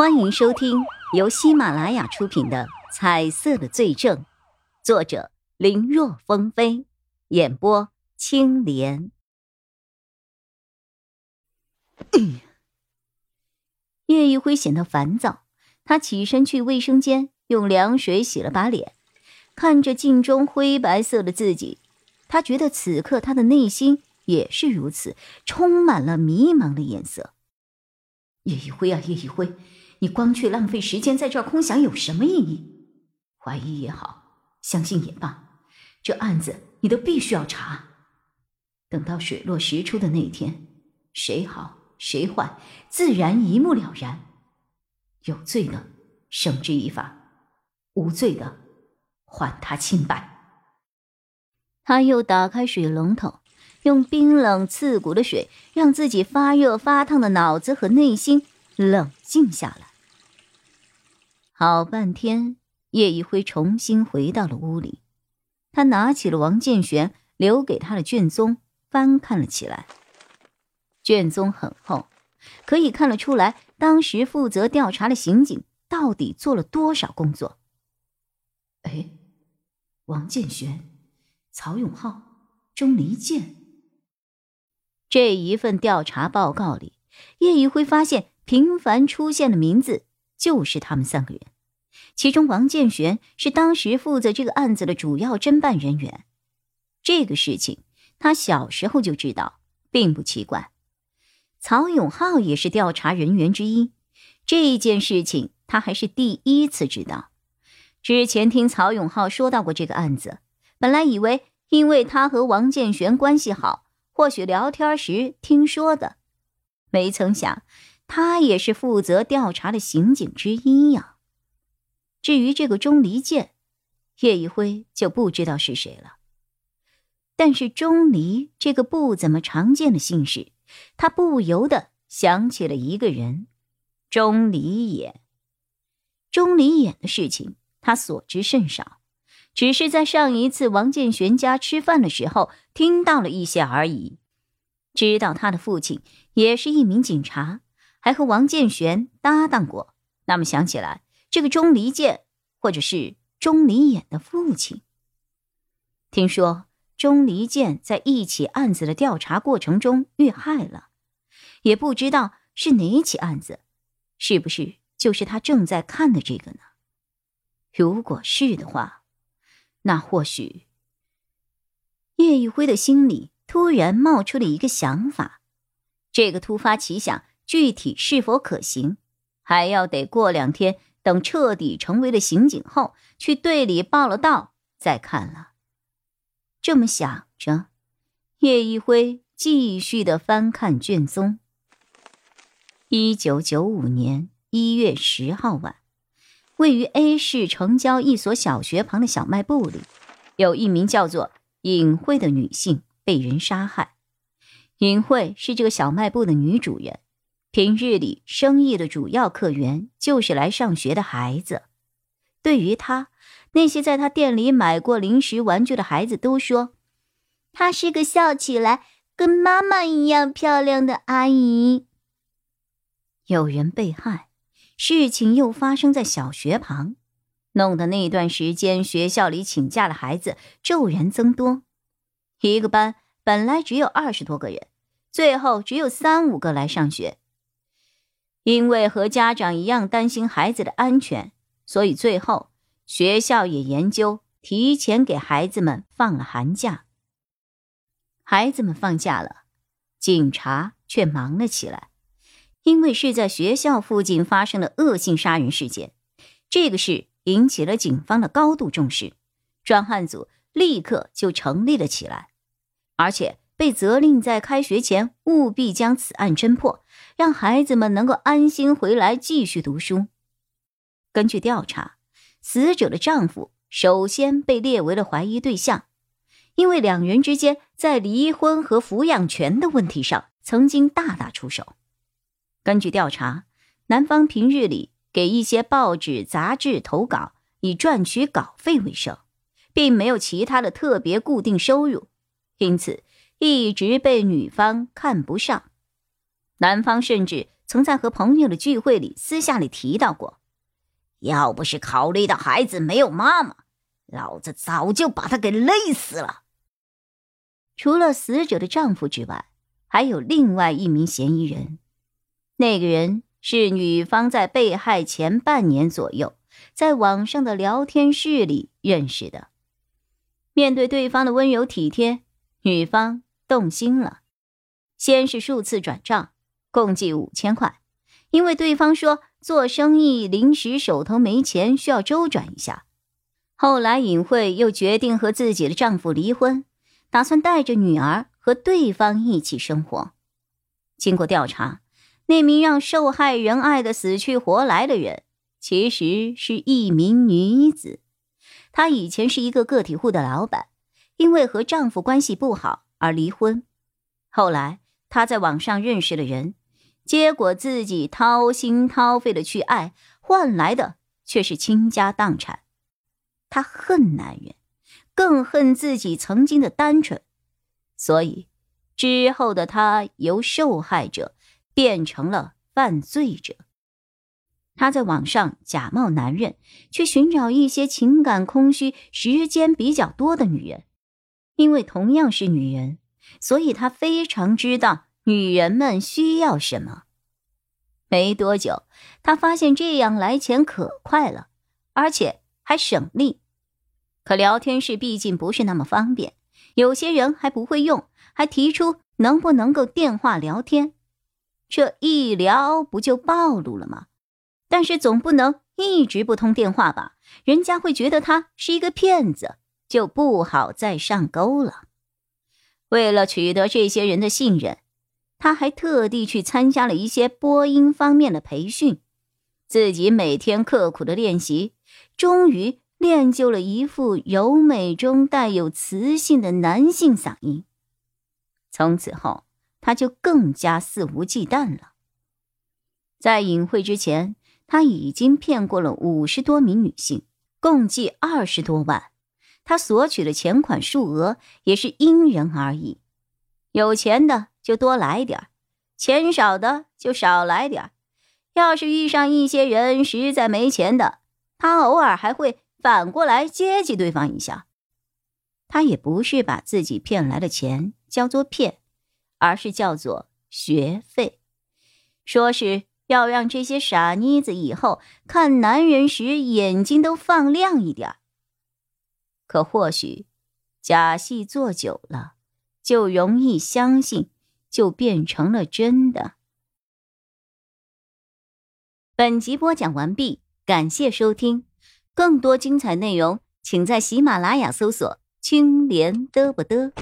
欢迎收听由喜马拉雅出品的《彩色的罪证》，作者林若风飞，演播青莲。叶一辉显得烦躁，他起身去卫生间用凉水洗了把脸，看着镜中灰白色的自己，他觉得此刻他的内心也是如此，充满了迷茫的颜色。叶一辉啊，叶一辉，你光去浪费时间在这儿空想有什么意义？怀疑也好，相信也罢，这案子你都必须要查。等到水落石出的那一天，谁好谁坏，自然一目了然。有罪的绳之以法，无罪的还他清白。他又打开水龙头。用冰冷刺骨的水，让自己发热发烫的脑子和内心冷静下来。好半天，叶一辉重新回到了屋里，他拿起了王建玄留给他的卷宗，翻看了起来。卷宗很厚，可以看得出来，当时负责调查的刑警到底做了多少工作。哎，王建玄、曹永浩、钟离剑。这一份调查报告里，叶一辉发现频繁出现的名字就是他们三个人，其中王建玄是当时负责这个案子的主要侦办人员。这个事情他小时候就知道，并不奇怪。曹永浩也是调查人员之一，这件事情他还是第一次知道。之前听曹永浩说到过这个案子，本来以为因为他和王建玄关系好。或许聊天时听说的，没曾想他也是负责调查的刑警之一呀。至于这个钟离剑，叶一辉就不知道是谁了。但是钟离这个不怎么常见的姓氏，他不由得想起了一个人——钟离眼。钟离眼的事情，他所知甚少。只是在上一次王建玄家吃饭的时候听到了一些而已，知道他的父亲也是一名警察，还和王建玄搭档过。那么想起来，这个钟离剑，或者是钟离眼的父亲。听说钟离剑在一起案子的调查过程中遇害了，也不知道是哪起案子，是不是就是他正在看的这个呢？如果是的话。那或许，叶一辉的心里突然冒出了一个想法。这个突发奇想，具体是否可行，还要得过两天，等彻底成为了刑警后，去队里报了到再看了。这么想着，叶一辉继续的翻看卷宗。一九九五年一月十号晚。位于 A 市城郊一所小学旁的小卖部里，有一名叫做尹慧的女性被人杀害。尹慧是这个小卖部的女主人，平日里生意的主要客源就是来上学的孩子。对于他，那些在他店里买过零食玩具的孩子都说，她是个笑起来跟妈妈一样漂亮的阿姨。有人被害。事情又发生在小学旁，弄得那段时间学校里请假的孩子骤然增多。一个班本来只有二十多个人，最后只有三五个来上学。因为和家长一样担心孩子的安全，所以最后学校也研究提前给孩子们放了寒假。孩子们放假了，警察却忙了起来。因为是在学校附近发生了恶性杀人事件，这个事引起了警方的高度重视，专案组立刻就成立了起来，而且被责令在开学前务必将此案侦破，让孩子们能够安心回来继续读书。根据调查，死者的丈夫首先被列为了怀疑对象，因为两人之间在离婚和抚养权的问题上曾经大打出手。根据调查，男方平日里给一些报纸、杂志投稿，以赚取稿费为生，并没有其他的特别固定收入，因此一直被女方看不上。男方甚至曾在和朋友的聚会里私下里提到过，要不是考虑到孩子没有妈妈，老子早就把他给勒死了。除了死者的丈夫之外，还有另外一名嫌疑人，那个人是女方在被害前半年左右在网上的聊天室里认识的。面对对方的温柔体贴，女方动心了，先是数次转账。共计五千块，因为对方说做生意临时手头没钱，需要周转一下。后来尹慧又决定和自己的丈夫离婚，打算带着女儿和对方一起生活。经过调查，那名让受害人爱的死去活来的人，其实是一名女子。她以前是一个个体户的老板，因为和丈夫关系不好而离婚。后来她在网上认识了人。结果自己掏心掏肺的去爱，换来的却是倾家荡产。她恨男人，更恨自己曾经的单纯，所以之后的她由受害者变成了犯罪者。她在网上假冒男人，去寻找一些情感空虚、时间比较多的女人。因为同样是女人，所以她非常知道。女人们需要什么？没多久，他发现这样来钱可快了，而且还省力。可聊天室毕竟不是那么方便，有些人还不会用，还提出能不能够电话聊天。这一聊不就暴露了吗？但是总不能一直不通电话吧？人家会觉得他是一个骗子，就不好再上钩了。为了取得这些人的信任。他还特地去参加了一些播音方面的培训，自己每天刻苦的练习，终于练就了一副柔美中带有磁性的男性嗓音。从此后，他就更加肆无忌惮了。在隐晦之前，他已经骗过了五十多名女性，共计二十多万。他索取的钱款数额也是因人而异，有钱的。就多来点钱少的就少来点要是遇上一些人实在没钱的，他偶尔还会反过来接济对方一下。他也不是把自己骗来的钱叫做骗，而是叫做学费，说是要让这些傻妮子以后看男人时眼睛都放亮一点可或许假戏做久了，就容易相信。就变成了真的。本集播讲完毕，感谢收听，更多精彩内容，请在喜马拉雅搜索“青莲嘚不嘚”。